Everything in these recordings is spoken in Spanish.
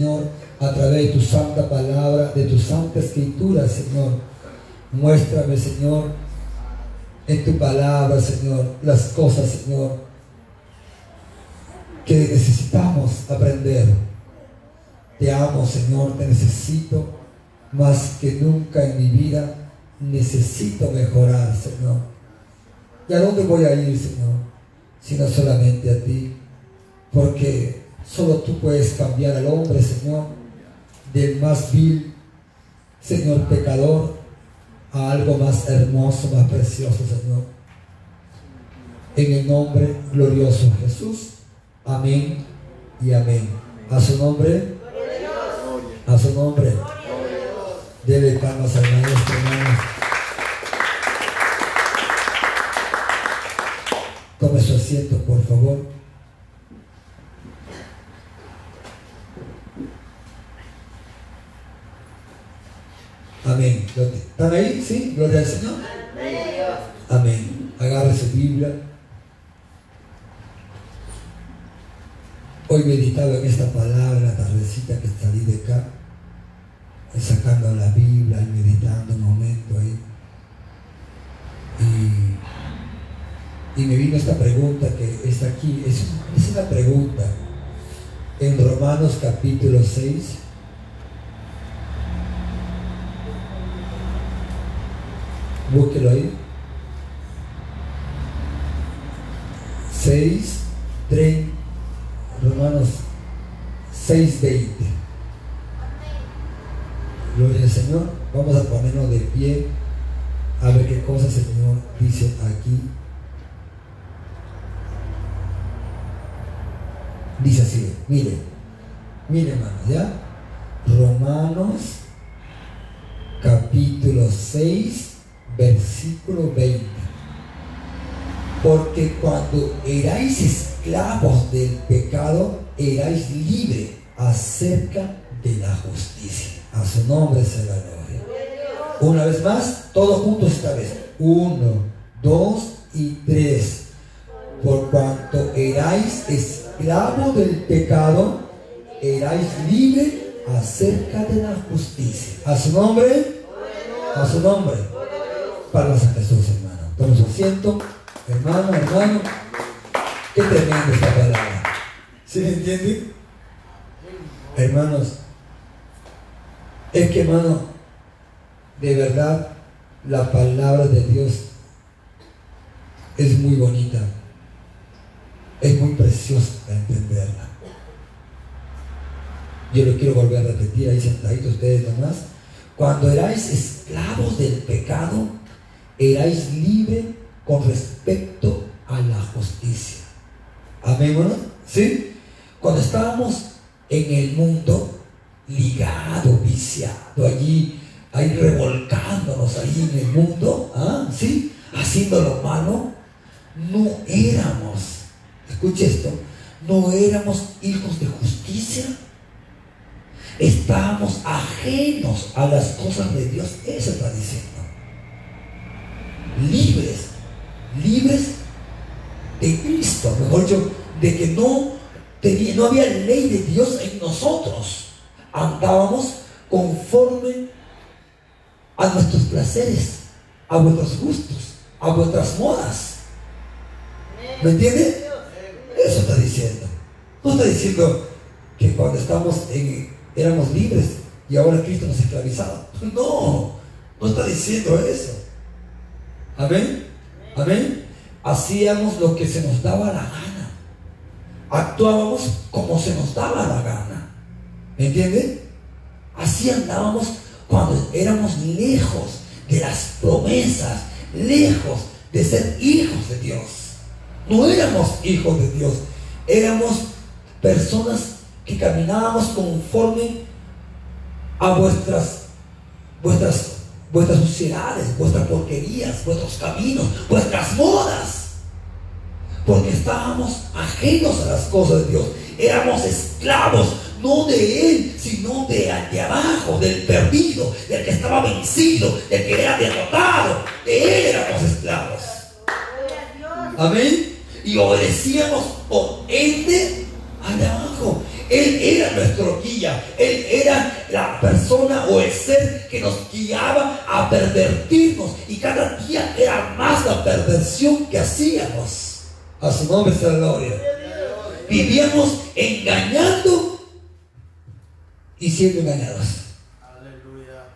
Señor, a través de tu santa palabra, de tu santa escritura, Señor. Muéstrame, Señor, en tu palabra, Señor, las cosas, Señor, que necesitamos aprender. Te amo, Señor, te necesito más que nunca en mi vida. Necesito mejorar, Señor. ¿Y a dónde voy a ir, Señor? Sino solamente a ti. Porque solo tú puedes cambiar al hombre, Señor, del más vil, Señor, pecador, a algo más hermoso, más precioso, Señor. En el nombre glorioso de Jesús. Amén y amén. A su nombre. A su nombre. Dele palmas al maestro, hermano. Tome su asiento, por favor. Amén. ¿Están ahí? ¿Sí? Gloria al Señor. Amén. Agarre su Biblia. Hoy meditaba en esta palabra, la tardecita que salí de acá, sacando la Biblia y meditando un momento ahí. Y, me vino esta pregunta que está aquí, es, es una pregunta. En Romanos capítulo 6, Búsquelo ahí. 6, 30, Romanos 6, 20. Gloria al Señor. Vamos a ponernos de pie a ver qué cosas el Señor dice aquí. Dice así, mire, mire hermanos, ¿ya? Romanos capítulo 6, versículo 20. Porque cuando erais esclavos del pecado, erais libres acerca de la justicia. A su nombre se la gloria. Una vez más, todos juntos esta vez. Uno, dos y tres. Por cuanto erais esclavos del pecado, erais libres acerca de la justicia. A su nombre, a su nombre. Palmas a Jesús, hermano. Toma su asiento, hermano, hermano. Qué tremenda esta palabra. ¿Sí me entiende? Hermanos, es que, hermano, de verdad, la palabra de Dios es muy bonita. Es muy preciosa para entenderla. Yo lo quiero volver a repetir ahí sentaditos ustedes nomás. Cuando erais esclavos del pecado, erais libre con respecto a la justicia. Amén. ¿Sí? Cuando estábamos en el mundo, ligado, viciado, allí, ahí revolcándonos ahí en el mundo, ¿ah? ¿sí? Haciendo lo malo, no éramos, escuche esto, no éramos hijos de justicia. Estábamos ajenos a las cosas de Dios. Eso está diciendo libres, libres de Cristo, mejor dicho, de que no, tenía, no había ley de Dios en nosotros. Andábamos conforme a nuestros placeres, a vuestros gustos, a vuestras modas. ¿Me entiende? Eso está diciendo. No está diciendo que cuando estamos en, éramos libres y ahora Cristo nos ha esclavizado. No, no está diciendo eso. Amén. Amén. Hacíamos lo que se nos daba la gana. Actuábamos como se nos daba la gana. ¿Me entiende? Así andábamos cuando éramos lejos de las promesas, lejos de ser hijos de Dios. No éramos hijos de Dios, éramos personas que caminábamos conforme a vuestras, vuestras vuestras suciedades, vuestras porquerías, vuestros caminos, vuestras modas. Porque estábamos ajenos a las cosas de Dios. Éramos esclavos, no de Él, sino de, de abajo, del perdido, del que estaba vencido, del que era derrotado. De Él éramos esclavos. Amén. Y obedecíamos por ende al de abajo. Él era nuestro guía. Él era la persona o el ser que nos guiaba a pervertirnos. Y cada día era más la perversión que hacíamos. A su nombre sea la gloria. Vivíamos engañando y siendo engañados.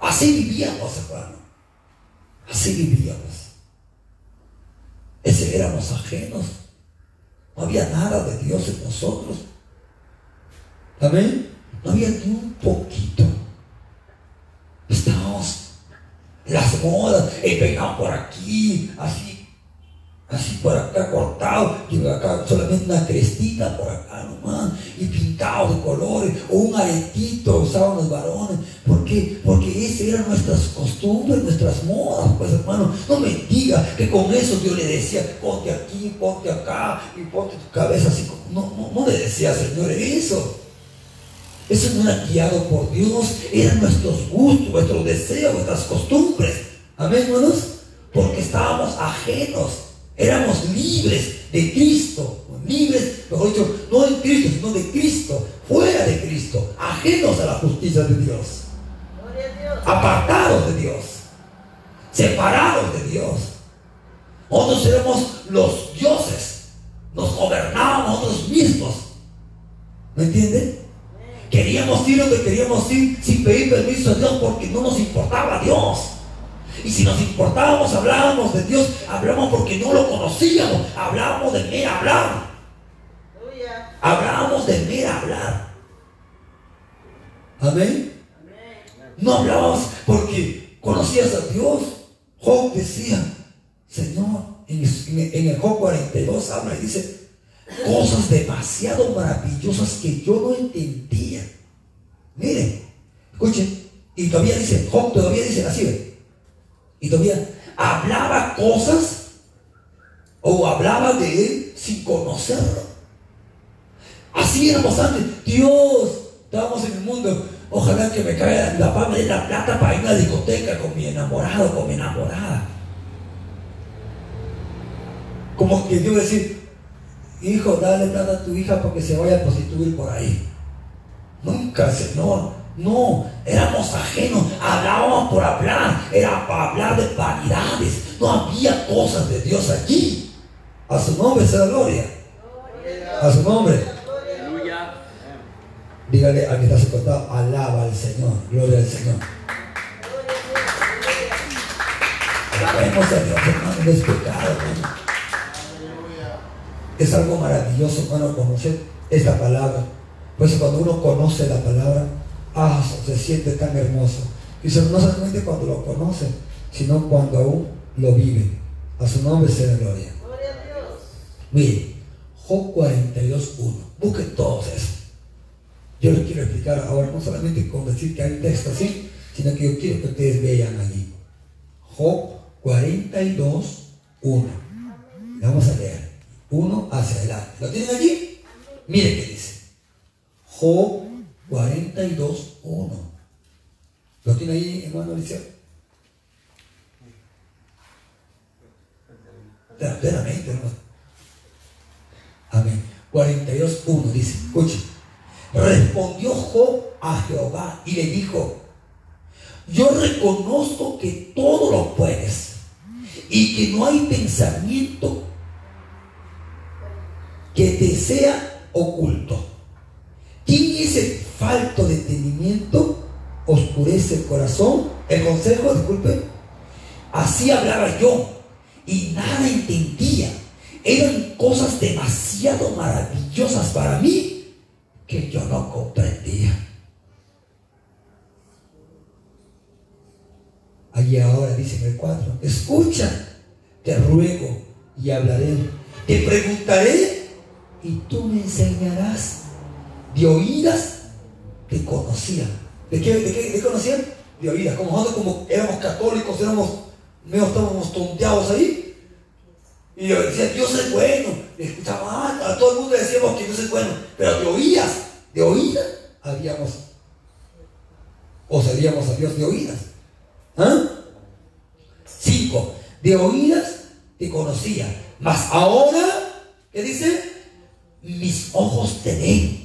Así vivíamos, hermano. Así vivíamos. Ese éramos ajenos. No había nada de Dios en nosotros. Amén. No había ni un poquito. Estábamos las modas, el peinado por aquí, así así por acá cortado, y acá solamente una crestita por acá nomás, y pintado de colores, o un aretito usaban los varones. ¿Por qué? Porque esas eran nuestras costumbres, nuestras modas, pues hermano. No me diga que con eso Dios le decía, ponte aquí, ponte acá, y ponte tu cabeza así. No, no, no le decía, Señor, eso. Eso no era guiado por Dios, eran nuestros gustos, nuestros deseos, nuestras costumbres. Amén, hermanos. Porque estábamos ajenos Éramos libres de Cristo, libres, mejor dicho, no de Cristo, sino de Cristo, fuera de Cristo, ajenos a la justicia de Dios, apartados de Dios, separados de Dios. Nosotros éramos los dioses, nos gobernábamos nosotros mismos. ¿Me entienden? Queríamos ir donde queríamos ir sin pedir permiso a Dios porque no nos importaba Dios. Y si nos importábamos, hablábamos de Dios, hablábamos porque no lo conocíamos, hablábamos de mera hablar. Hablábamos de mera hablar. Amén. No hablábamos porque conocías a Dios. Job decía, Señor, en, el Job 42 habla y dice, cosas demasiado maravillosas que yo no entendía. Miren, escuchen, y todavía dice, Job todavía dice así, y todavía hablaba cosas o hablaba de él sin conocerlo. Así éramos antes. Dios, estábamos en el mundo. Ojalá que me caiga la papá de la plata para ir a la discoteca con mi enamorado, con mi enamorada. Como que Dios decir, hijo, dale plata a tu hija para que se vaya a prostituir por ahí. Nunca, Señor. No, éramos ajenos, hablábamos por hablar, era para hablar de vanidades. No había cosas de Dios aquí. A su nombre sea la gloria. A su nombre. Dígale a quien está acostado, alaba al Señor, gloria al Señor. Alabemos a Dios, hermano, es pecado, hermano. Es algo maravilloso, hermano, conocer esta palabra. Pues cuando uno conoce la palabra, ah, se siente tan hermoso. Y no solamente cuando lo conoce, sino cuando aún lo vive. A su nombre sea gloria. Gloria a Dios. Mire, Job 42.1. Busquen todos eso. Yo les quiero explicar ahora, no solamente con decir que hay texto así, sino que yo quiero que ustedes vean allí. Job 42.1. Vamos a leer. Uno hacia adelante. ¿Lo tienen allí? Miren qué dice. Job 42, 1. ¿Lo tiene ahí, hermano Alicia? Verdaderamente, hermano. Amén. 42, 1 dice, escuche. Respondió Job a Jehová y le dijo, yo reconozco que todo lo puedes y que no hay pensamiento que te sea oculto. ¿Quién es el falto de entendimiento? Oscurece el corazón. El consejo, disculpe. Así hablaba yo y nada entendía. Eran cosas demasiado maravillosas para mí que yo no comprendía. Allí ahora dice en el cuadro, escucha, te ruego y hablaré. Te preguntaré y tú me enseñarás de oídas te conocían. ¿De qué, de qué, conocían? De oídas. Como nosotros como éramos católicos, éramos, medio estábamos tonteados ahí. Y yo decía, Dios es bueno. Y escuchaba, a todo el mundo decíamos que Dios es bueno. Pero de oídas, de oídas, habíamos, o sabíamos a Dios de oídas. ¿Ah? Cinco, de oídas te conocía. Mas ahora, ¿qué dice? Mis ojos te ven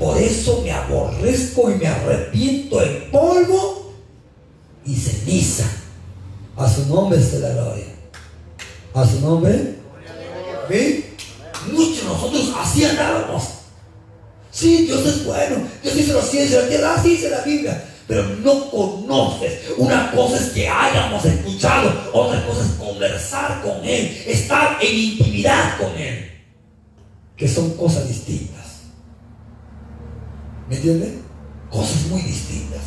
Por eso me aborrezco y me arrepiento en polvo y ceniza. A su nombre se la gloria. A su nombre. ¿Ven? Muchos de nosotros así andábamos. Sí, Dios es bueno. Dios los cielos y la tierra. Así dice la Biblia. Pero no conoces. Una cosa es que hayamos escuchado. Otra cosa es conversar con Él. Estar en intimidad con Él. Que son cosas distintas. ¿Me entienden? Cosas muy distintas.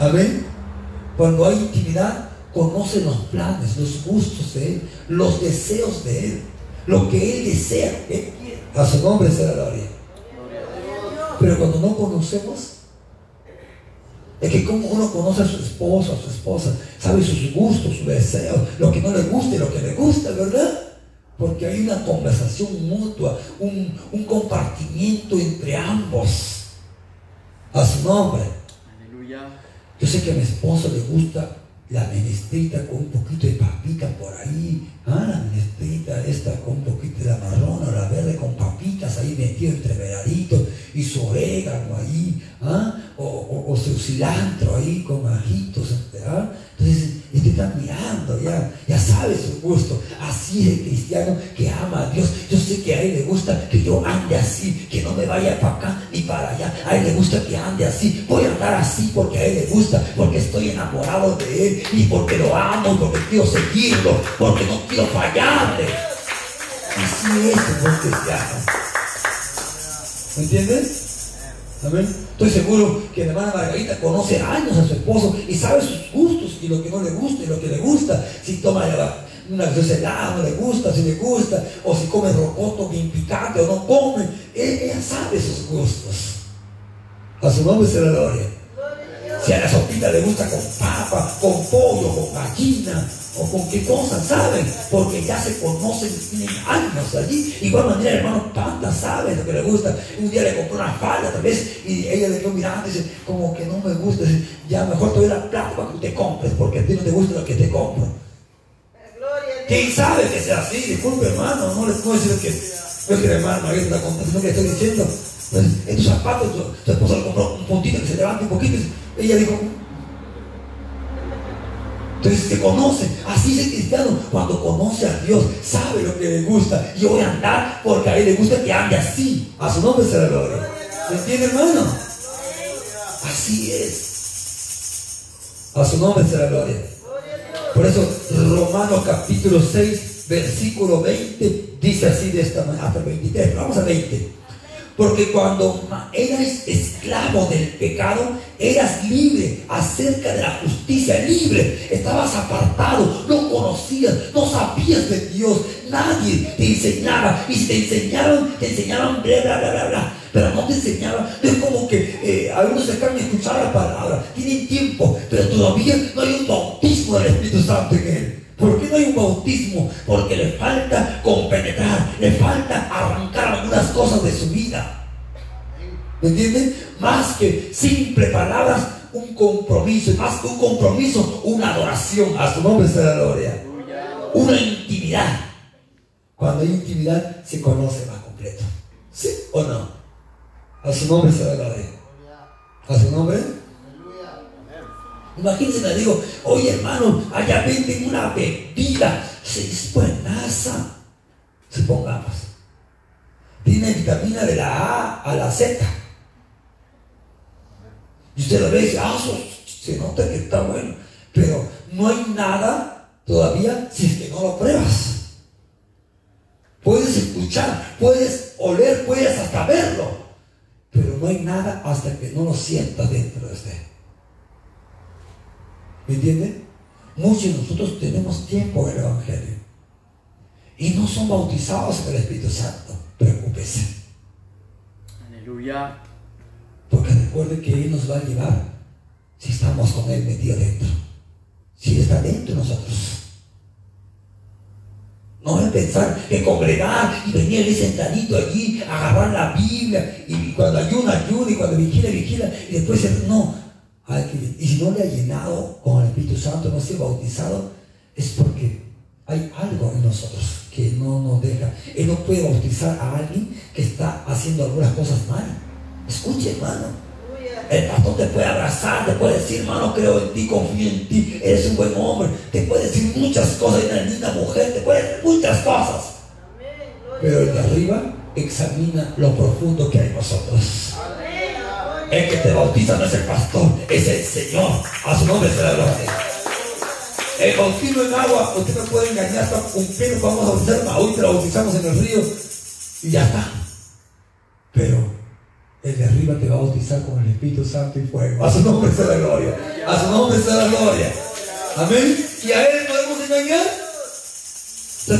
Amén. Cuando hay intimidad, conoce los planes, los gustos de Él, los deseos de Él, lo que Él desea, A su nombre la gloria. Pero cuando no conocemos, es que como uno conoce a su esposo, a su esposa, sabe sus gustos, sus deseos, lo que no le gusta y lo que le gusta, ¿verdad? Porque hay una conversación mutua, un, un compartimiento entre ambos. A su nombre. Aleluya. Yo sé que a mi esposo le gusta la menestrita con un poquito de papita por ahí, ah, la menestrita esta con un poquito de la marrón o la verde con papitas ahí metido entre veraditos y su orégano ahí, ah, o, su cilantro ahí con ajitos, ¿ah? entonces este está mirando, ya, ya sabe su gusto, así es el cristiano que ama a Dios, yo sé que a él le gusta que yo ande así, que no me vaya para acá ni para allá, a él le gusta que ande así, voy a andar así porque a él le gusta, porque estoy enamorado de él, y porque lo amo, porque quiero seguirlo, porque no quiero fallarle. Así es el cristiano. ¿Me entiendes? Amén. Estoy seguro que la hermana Margarita conoce años a su esposo y sabe sus gustos y lo que no le gusta y lo que le gusta. Si toma una helada, no le gusta, si le gusta, o si come rocoto bien picante o no come. Ella sabe sus gustos. A su nombre se la gloria. Si a la sopita le gusta con papa, con pollo, con gallina, o con qué cosa, ¿saben? Porque ya se conocen, tienen años allí. Igual manera, hermano Panda sabe lo que le gusta. Un día le compró una falda, tal vez, y ella le quedó mirando y dice, como que no me gusta. ya mejor te doy la plata para que te compres, porque a ti no te gusta lo que te compro. ¿Quién sabe que sea así? Disculpe, hermano, no les puedo decir que no es que hermano ahí está contando, que estoy diciendo. Pues, en tus zapatos, tu, esposa le compró un puntito que se levanta un poquito. Y ella dijo, entonces se conoce. Así es el cristiano. Cuando conoce a Dios, sabe lo que le gusta. Yo voy a andar porque a él le gusta que ande así. A su nombre se la gloria. ¿Me entiende, hermano? Así es. A su nombre se la gloria. Por eso Romanos capítulo 6, versículo 20, dice así de esta manera, hasta el 23, vamos a 20. Porque cuando eras esclavo del pecado, eras libre acerca de la justicia, libre. Estabas apartado, no conocías, no sabías de Dios. Nadie te enseñaba. Y si te enseñaron, te enseñaban bla, bla, bla, bla, bla. Pero no te enseñaban. Es como que eh, algunos se de escuchar la palabra. Tienen tiempo, pero todavía no hay un bautismo del Espíritu Santo en él. ¿Por qué no hay un bautismo? Porque le falta compenetrar, le falta arrancar algunas cosas de su vida. ¿Me entienden? Más que simple palabras, un compromiso. Más que un compromiso, una adoración. A su nombre sea la gloria. Una intimidad. Cuando hay intimidad, se conoce más completo. ¿Sí o no? A su nombre sea la gloria. A su nombre. Imagínense, le digo, oye hermano, allá venden una bebida, se buenaza. Supongamos. Tiene vitamina de la A a la Z. Y usted lo ve y dice, ah, se nota que está bueno. Pero no hay nada todavía si es que no lo pruebas. Puedes escuchar, puedes oler, puedes hasta verlo. Pero no hay nada hasta que no lo sientas dentro de usted. ¿Me entiende? Muchos de nosotros tenemos tiempo en el Evangelio y no son bautizados en el Espíritu Santo. Preocúpese. Aleluya. Porque recuerde que Él nos va a llevar si estamos con Él metido dentro. Si está dentro de nosotros. No es pensar que congregar y venir ahí sentadito allí, agarrar la Biblia y cuando ayuna, ayuna y cuando vigila, vigila y después no y si no le ha llenado con el Espíritu Santo, no ha bautizado, es porque hay algo en nosotros que no nos deja. Él no puede bautizar a alguien que está haciendo algunas cosas mal. Escuche, hermano. El pastor te puede abrazar, te puede decir, hermano, creo en ti, confío en ti, eres un buen hombre, te puede decir muchas cosas, una linda mujer, te puede decir muchas cosas. Pero el de arriba examina lo profundo que hay en nosotros. El que te bautiza no es el pastor, es el Señor. A su nombre será gloria. El bautismo en agua, usted me puede engañar hasta pelo, vamos a bautizar, hoy te lo bautizamos en el río y ya está. Pero el de arriba te va a bautizar con el Espíritu Santo y fuego. A su nombre sea la gloria. A su nombre sea la gloria. Amén. ¿Y a él podemos engañar?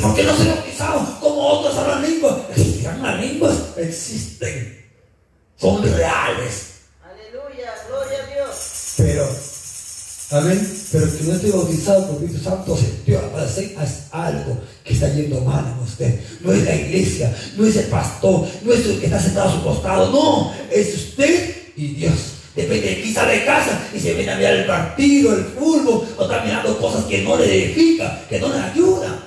¿Por qué no se bautizaron? Como otros hablan lenguas. ¿Existirán las lenguas? Existen. Son reales. Pero Amén. Pero que no esté bautizado por el Espíritu Santo sintió es algo que está yendo mal en usted. No es la iglesia, no es el pastor, no es el que está sentado a su costado. No, es usted y Dios. Depende de quién sale de casa y se viene a mirar el partido, el fútbol, o está mirando cosas que no le edifican, que no le ayudan.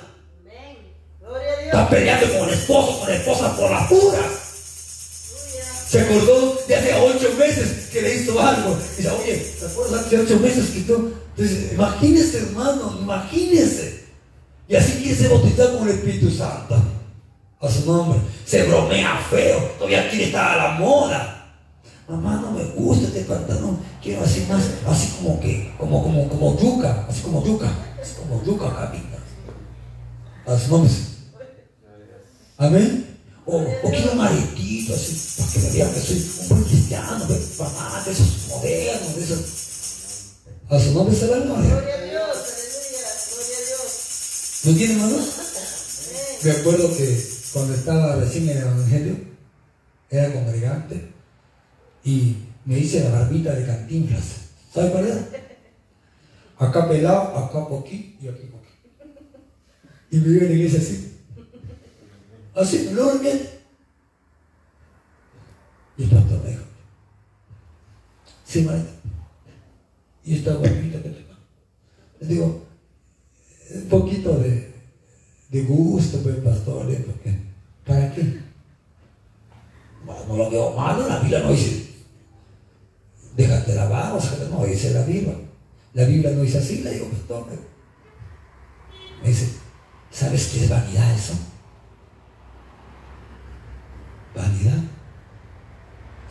Está peleando con el esposo, con la esposa por las puras. Se acordó que le hizo algo. Y dice, oye, ¿te acuerdas hace ocho meses que tú? Entonces, imagínese, hermano, imagínese. Y así quiere ser bautizado con el Espíritu Santo. A su nombre. Se bromea feo. Todavía quiere estar a la moda. Mamá, no me gusta este pantalón. Quiero así más, así como que, como, como, como yuca. Así como yuca. Así como yuca camina. A su nombre. Amén. O, o quiero un maritito así, para que me vean que soy un buen cristiano, de, papá, de esos modernos, de esos. A su nombre será el Gloria a Dios, aleluya, gloria a Dios. ¿No tiene hermanos? Me acuerdo que cuando estaba recién en el Evangelio, era congregante y me hice la barbita de cantinflas. ¿Sabe cuál era? Acá pelado, acá poquito y aquí poquito. Y me iba en la iglesia así. Así, no bien. Y el pastor me dijo, sí, maestro. Y esta guapita que tengo. Le digo, un poquito de, de gusto, pues, pastor, ¿eh? porque, ¿para qué? Bueno, no lo veo malo, la Biblia no dice, déjate lavar, o sea, no dice la Biblia. La Biblia no dice así, le digo, pastor. Me dice, ¿sabes qué es vanidad eso? Vanidad.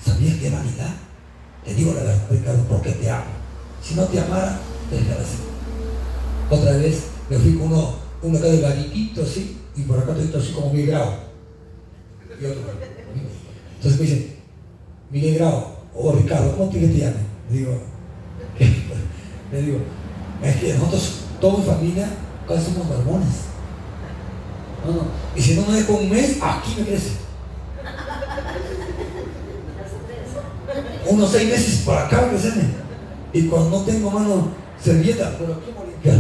¿Sabías qué vanidad? Te digo la verdad, Ricardo, porque te amo. Si no te amara, te así. Otra vez me fui con uno, uno acá de gariquito así, y por acá estoy así como mi grado. Y otro. Entonces me dice, Miguel Grau, o oh, Ricardo, ¿cómo te, te llamas? Le digo, ¿qué? Le digo, es que nosotros, toda mi familia, casi somos mormones. No, no. Y si no me dejo un mes, aquí me crece. Unos seis meses para acá, que Y cuando no tengo mano servilleta, pero ¿cómo limpiar?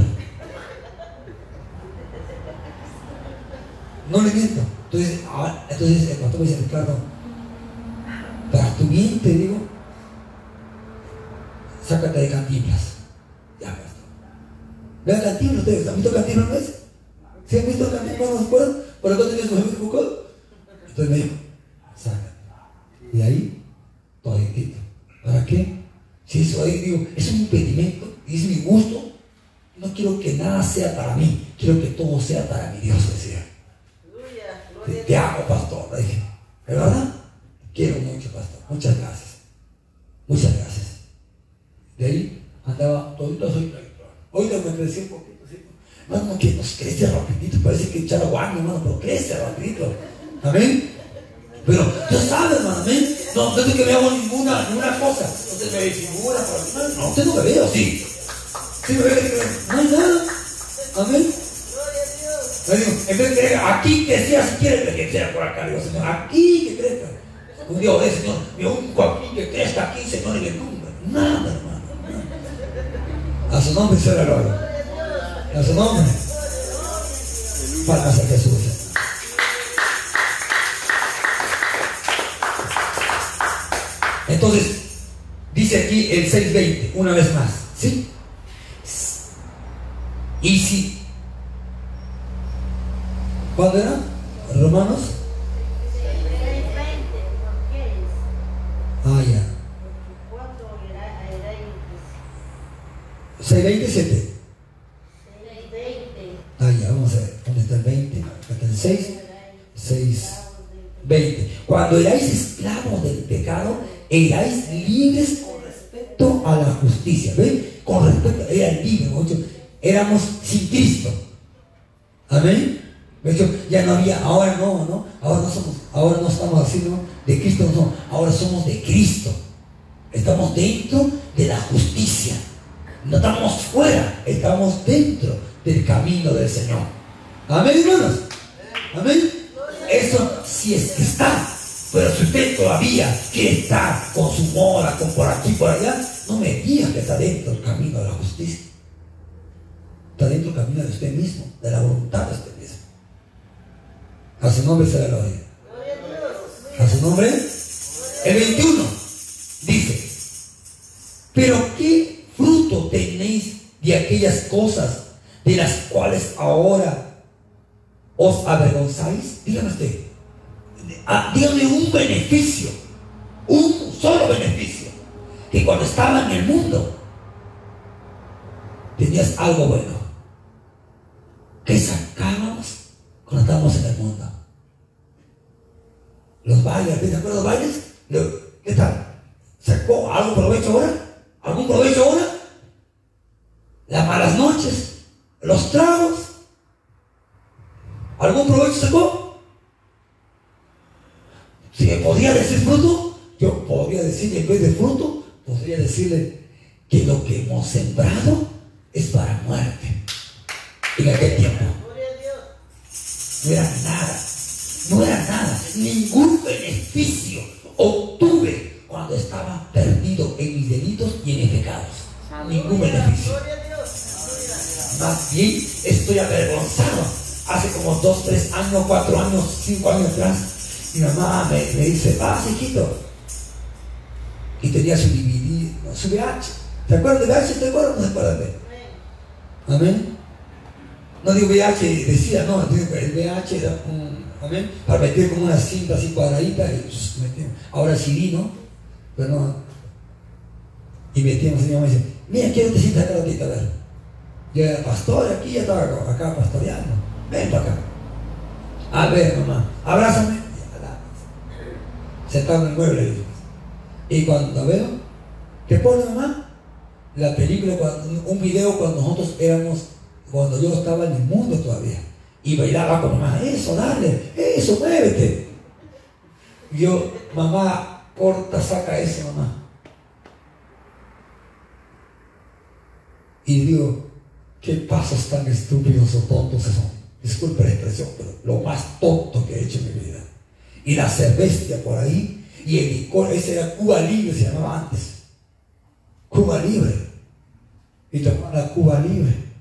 No le miento. Entonces, ah, entonces el pastor me dice, Ricardo, para tu bien digo, sácate de cantinas. Ya, pastor. Vean cantinas ustedes, ¿han visto cantinas no es? ¿Sí han visto cantinas no se acuerdan? ¿Por acá tenías un buscado? Ninguna cosa. Me por No, usted no me ve así. Sí me ve, no hay nada. Amén. Gloria a Dios. en vez de creer aquí que sea, si quiere que sea por acá, digo, Señor, aquí que crezca. Un día oré, Señor, me unco aquí que crezca aquí, Señor, y me nunca. Nada, hermano. A su nombre sea la gloria. A su nombre. Para a Jesús. Entonces, dice aquí el 6.20, una vez más, ¿sí? Y si, ¿cuándo era? Estamos fuera, estamos dentro del camino del Señor. Amén, hermanos. Amén. Eso sí es que está. Pero si usted todavía quiere estar con su mora, con por aquí, por allá, no me diga que está dentro del camino de la justicia. Está dentro del camino de usted mismo, de la voluntad de usted mismo. A su nombre se la gloria. A su nombre. El 21 dice, pero ¿qué tenéis de aquellas cosas de las cuales ahora os avergonzáis? Dígame usted, ah, dígame un beneficio, un solo beneficio, que cuando estaba en el mundo tenías algo bueno, que sacábamos cuando estábamos en el mundo. Los bailes, ¿te acuerdas los? ¿Qué tal? ¿Sacó algún provecho ahora? ¿Algún provecho ahora? Las malas noches, los tragos. ¿Algún provecho sacó? Si me podría decir fruto, yo podría decirle en vez de fruto, podría decirle que lo que hemos sembrado es para muerte. En aquel tiempo. No era nada, no era nada, ningún beneficio obtuve cuando estaba perdido en mis delitos y en mis pecados. Ningún beneficio. Bien estoy avergonzado. Hace como dos, tres años, cuatro años, cinco años atrás, mi mamá me, dice, ah, hijito. Y tenía su DVD, su VH. ¿Te acuerdas de VH? ¿Te acuerdas no te acuerdas de? Amén. No digo VH, decía, no, el VH era un, amén, para meter como una cinta así cuadradita y pues, metimos. Ahora CD, ¿no? Pero no. Y metíamos y mi mamá dice, mira, quiero te sientas acá ratito, a ver. Yo era pastor aquí, ya estaba acá pastoreando. Ven para acá. A ver, mamá, abrázame. Sentado en el mueble. Y cuando veo, ¿qué pone mamá? La película, un video cuando nosotros éramos cuando yo estaba en el mundo todavía. Y bailaba con mamá, eso, dale, eso, muévete. yo, mamá, corta, saca ese, mamá. Y digo, qué pasos tan estúpidos o tontos son. Disculpe la expresión, pero lo más tonto que he hecho en mi vida. Y la cerveza por ahí, y el licor, ese era Cuba Libre, se llamaba antes. Cuba Libre. Y tomaba la Cuba Libre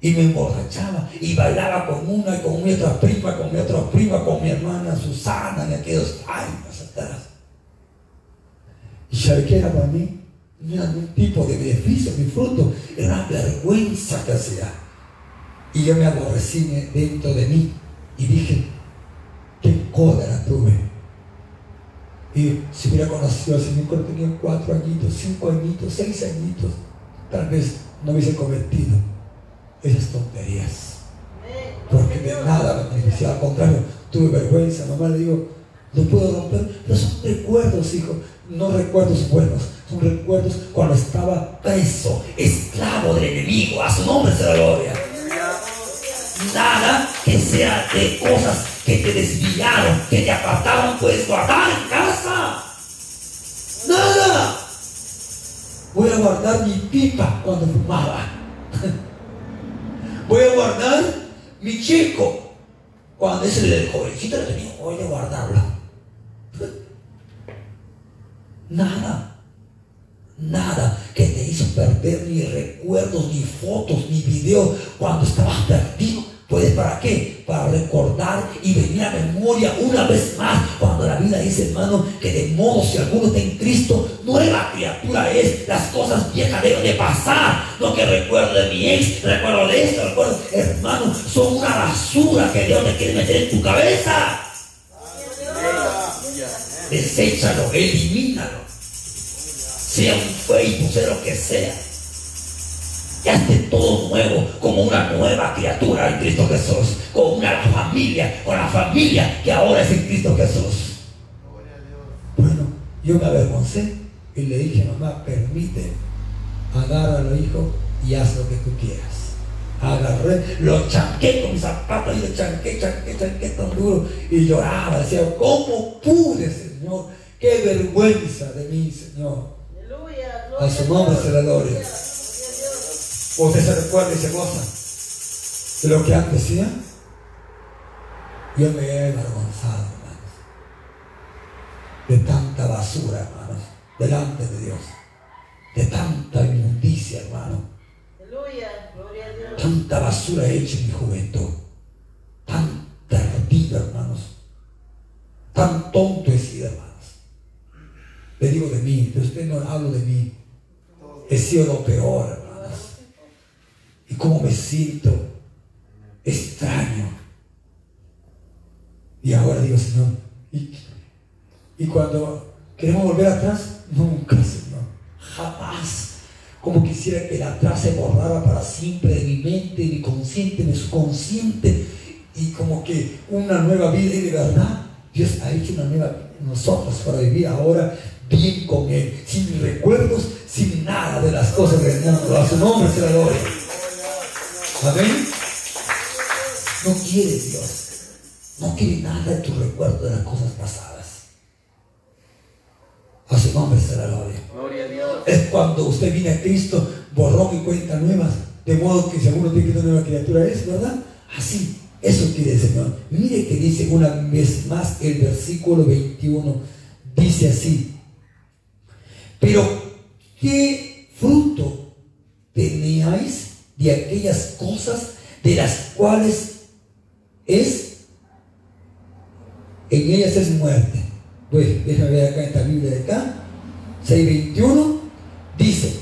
y me emborrachaba y bailaba con una y con mi otra prima, con mi otra prima, con mi hermana Susana en aquellos años atrás. ¿Y sabe qué para mí? Era ningún tipo de beneficio, mi fruto, era una vergüenza que hacía. Y yo me aborrecí dentro de mí y dije, qué cólera tuve. Y si hubiera conocido al Señor cuando tenía cuatro añitos, cinco añitos, seis añitos, tal vez no hubiese cometido esas tonterías. Porque de nada me beneficiaba, al contrario, tuve vergüenza, mamá le digo, no puedo romper, pero son recuerdos, hijo, no recuerdos buenos, son recuerdos cuando estaba preso, esclavo del enemigo, a su nombre se la gloria. Nada que sea de cosas que te desviaron, que te apartaron, puedes guardar en casa. Nada. Voy a guardar mi pipa cuando fumaba. Voy a guardar mi chico. Cuando ese el jovencito le tenía, voy a guardarlo. Nada. Nada que te hizo perder ni recuerdos, ni fotos, ni videos cuando estabas perdido. Pues para qué? Para recordar y venir a memoria una vez más cuando la vida dice, hermano, que de modo si alguno está en Cristo, nueva criatura es. Las cosas viejas deben de pasar. No que recuerdo de mi ex, recuerdo de esto, recuerdo. Hermano, son una basura que Dios te quiere meter en tu cabeza. Deséchalo, elimínalo. Sea un Facebook, sea lo que sea. Ya esté todo nuevo, como una nueva criatura en Cristo Jesús. Con una familia, con la familia que ahora es en Cristo Jesús. Bueno, yo me avergoncé y le dije, mamá, permite, agárralo, hijo, y haz lo que tú quieras. Agarré, lo chanqué con mis zapatos y lo chanqué, chanqué, chanqué tan duro y lloraba. Decía, ¿cómo pude, Señor? Qué vergüenza de mí, Señor. A su nombre se la gloria. Usted se recuerda y se goza de lo que antes decía. Yo me he avergonzado, hermanos, de tanta basura, hermanos, delante de Dios, de tanta inmundicia, hermano, Aleluya. Gloria a Dios. tanta basura he hecho en mi juventud, tan perdido, hermanos, tan tonto he sido, hermanos. Le digo de mí, pero usted no hablo de mí, he sido lo peor, hermanos. Y cómo me siento extraño. Y ahora digo, Señor, y, y cuando queremos volver atrás, nunca, Señor, jamás. Como quisiera que el atrás se borrara para siempre de mi mente, de mi consciente, de mi subconsciente, y como que una nueva vida, y de verdad, Dios ha hecho una nueva vida en nosotros para vivir ahora bien con Él, sin recuerdos, sin nada de las cosas del mundo. A su nombre se la gloria. Amén. No quiere Dios. No quiere nada de tu recuerdo de las cosas pasadas. A su nombre será la gloria. Gloria a Dios. Es cuando usted viene a Cristo, borrón y cuenta nuevas. De modo que según tiene que una nueva criatura es, ¿verdad? Así. Eso quiere el Señor. Mire que dice una vez más el versículo 21. Dice así. Pero, ¿qué fruto teníais de aquellas cosas de las cuales es en ellas es muerte. Pues déjame ver acá en esta Biblia de acá, 6.21, dice,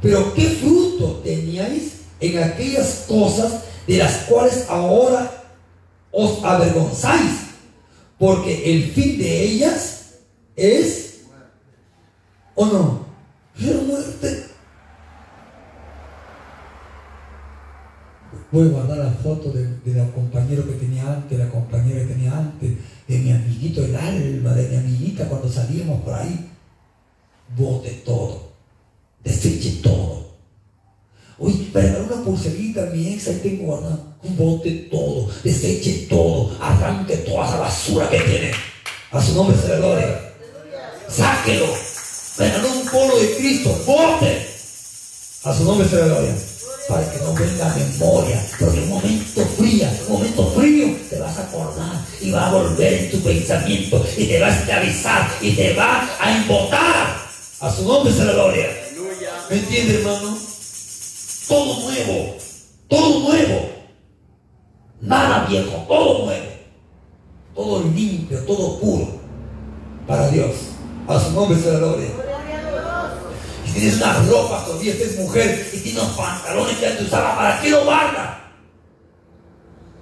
pero ¿qué fruto teníais en aquellas cosas de las cuales ahora os avergonzáis? Porque el fin de ellas es, ¿o no? Es muerte. Voy a guardar la foto de la compañero que tenía antes, la compañera que tenía antes, de mi amiguito el alma, de mi amiguita cuando salíamos por ahí. Bote todo, deseche todo. Una pulserita, mi ex, ahí. Un bote todo, deseche todo, arranque toda esa basura que tiene. A su nombre se le gloria. Sáquelo. Pero un polo de Cristo, bote. A su nombre se le gloria para que no venga a memoria, porque un momento frío, un momento frío, te vas a acordar y va a volver en tu pensamiento y te va a esclavizar y te va a embotar. A su nombre se la gloria. ¿Me entiende, hermano? Todo nuevo, todo nuevo. Nada viejo, todo nuevo. Todo limpio, todo puro. Para Dios. A su nombre se la gloria. Y tienes una ropa todavía, es mujer, y tiene unos pantalones que antes usaba, ¿para qué lo guarda?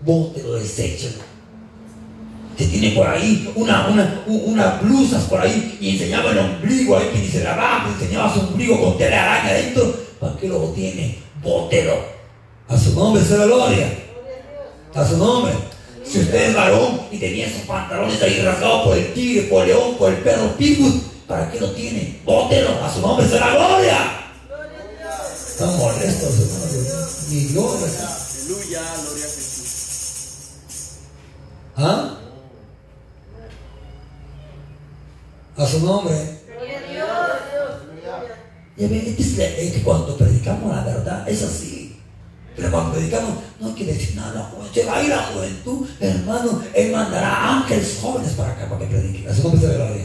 Bótelo, deséchalo. Que tiene por ahí unas blusas por ahí y enseñaba el ombligo ahí, que ni se lavaba, enseñaba su ombligo con tela araña adentro. ¿Para qué lo tiene? Bótelo. A su nombre sea la gloria. A su nombre. Si usted es varón y tenía esos pantalones ahí rasgados por el tigre, por el león, por el perro pitbull, ¿para qué lo tiene? Bótelo. A su nombre la gloria. Están molestos, hermanos. Ni gloria. Aleluya. Gloria a Jesús. ¿Ah? A su nombre. Ya es que, cuando predicamos la verdad es así. Pero cuando predicamos no hay que decir nada a la juventud. Va a ir la juventud, hermano. Él mandará ángeles jóvenes para acá para que prediquen. A su nombre se la gloria.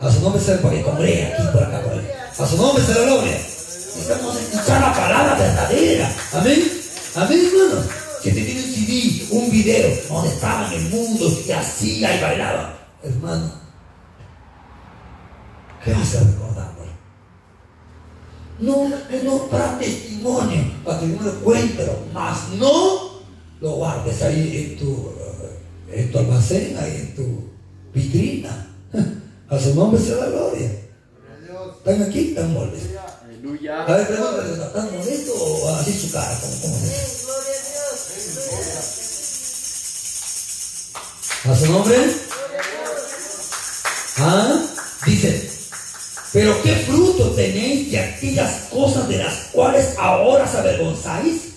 A su nombre se la para que congregue aquí por acá por ahí. A su nombre se la gloria. Necesitamos escuchar la palabra verdadera. Amén. Amén, hermanos. Que te tiene un CD, un video donde estaba en el mundo y hacía y bailaba. Hermano, ¿qué güey? No, no para testimonio, para que uno cuéntelo, mas no lo guardes ahí en tu, eh, en tu almacén, ahí en tu vitrina. A su nombre sea la gloria. ¿Están aquí? ¿Están molestos? Aleluya. A ver, pregúntale, ¿están molestos o así su cara? ¿Cómo, cómo es? Amén. Gloria a Dios. ¿A su nombre? Ah, dice, pero qué fruto tenéis de aquellas cosas de las cuales ahora os avergonzáis,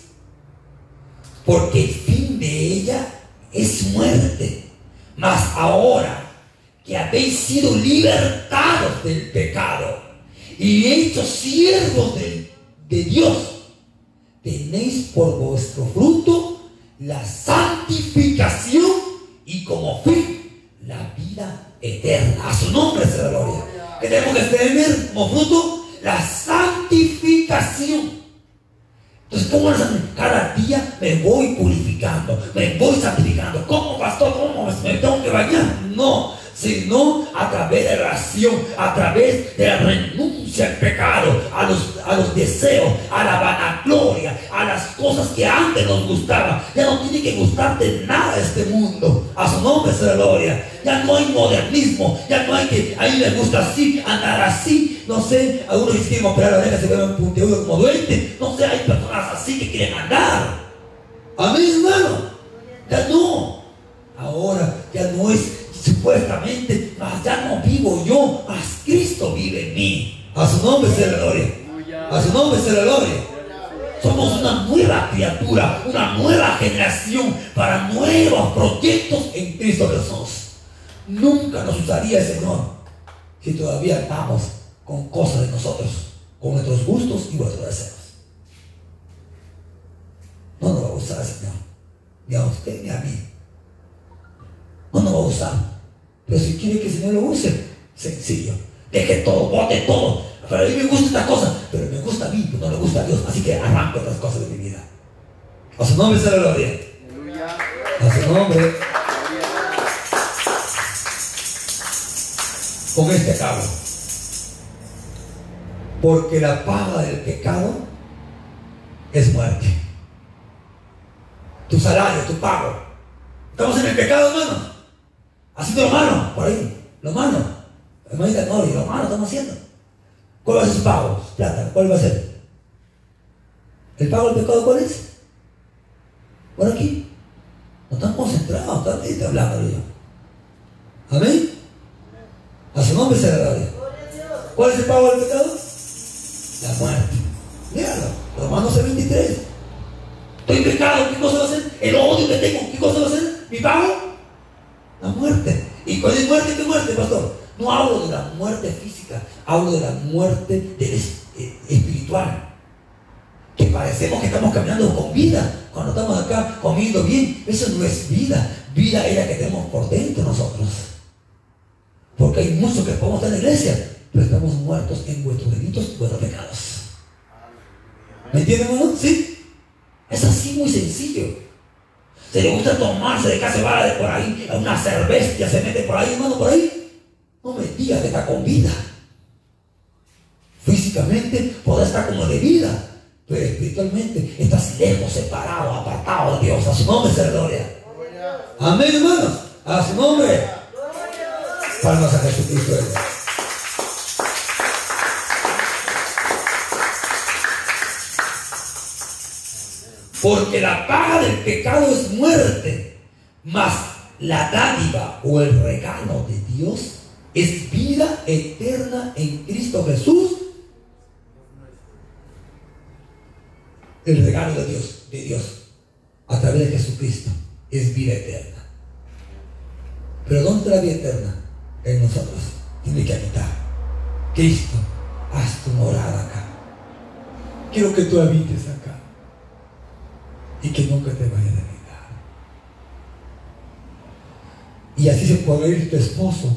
porque el fin de ella es muerte. Mas ahora que habéis sido libertados del pecado y hechos siervos de, de Dios, tenéis por vuestro fruto la santificación y como fin la vida eterna. A su nombre sea la gloria. Que tenemos que tener como fruto la santificación. Entonces, ¿cómo? Cada día me voy purificando, me voy santificando. ¿Cómo, pastor? ¿Cómo me tengo que bañar? No, sino a través de la oración, a través de la renuncia al pecado, a los, a los deseos, a la vanagloria, a las cosas que antes nos gustaban. Ya no tiene que gustarte nada este mundo. A su nombre la gloria. Ya no hay modernismo, ya no hay que, a mí me gusta así, andar así. No sé, algunos quieren operar la oreja se ven puntiagudos como duende. No sé, hay personas así que quieren andar. Amén, hermano. Ya no. Ahora ya no es supuestamente, mas ya no vivo yo, mas Cristo vive en mí. A su nombre sea la gloria. A su nombre sea la gloria. Somos una nueva criatura, una nueva generación para nuevos proyectos en Cristo Jesús. Nunca nos usaría el Señor si todavía andamos con cosas de nosotros, con nuestros gustos y nuestros deseos. No nos va a usar el Señor, ni a usted ni a mí. No nos va a usar. Pero si quiere que el Señor lo use, sencillo. Deje todo, bote todo. Pero a mí me gusta esta cosa, pero me gusta a mí, pero no le gusta a Dios. Así que arranco otras cosas de mi vida. A su nombre sea la gloria. A su nombre. Con este acabo. Porque la paga del pecado es muerte. Tu salario, tu pago. Estamos en el pecado, hermano. Haciendo lo malo, por ahí. Lo malo. Hermanita Nori, lo malo estamos haciendo. ¿Cuál va a ser su pago? Plata. ¿Cuál va a ser? ¿El pago del pecado cuál es? Por aquí. No están concentrados, están ahí hablando yo. Amén. A su nombre se la gloria. ¿Cuál es el pago del pecado? La muerte. Míralo, Romanos 23. Estoy en pecado, ¿qué cosa va a ser? El odio que tengo, ¿qué cosa va a ser? ¿Mi pago? La muerte. ¿Y cuál es muerte? ¿Qué muerte, pastor? No hablo de la muerte física, hablo de la muerte eh, espiritual. Que parecemos que estamos caminando con vida cuando estamos acá comiendo bien. Eso no es vida. Vida es la que tenemos por dentro nosotros. Porque hay muchos que podemos estar en la iglesia, pero estamos muertos en vuestros delitos y vuestros pecados. ¿Me entienden, hermano? ¿Sí? Es así muy sencillo. Se le gusta tomarse de casa va de por ahí, a una cerveza, se mete por ahí, hermano, por ahí. No me diga que está con vida. Físicamente podrá estar como de vida, pero espiritualmente estás lejos, separado, apartado de Dios. A su nombre se gloria. Amén, hermanos. A su nombre. Palmas a Jesucristo. Porque la paga del pecado es muerte, mas la dádiva o el regalo de Dios es vida eterna en Cristo Jesús. El regalo de Dios, de Dios, a través de Jesucristo, es vida eterna. Pero ¿dónde la vida eterna? En nosotros. Tiene que habitar. Cristo, haz tu morada acá. Quiero que tú habites acá. Y que nunca te vayas de mi lado. Y así se puede ir tu esposo,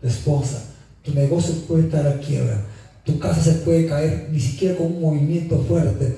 tu esposa. Tu negocio puede estar a quiebra. Tu casa se puede caer ni siquiera con un movimiento fuerte.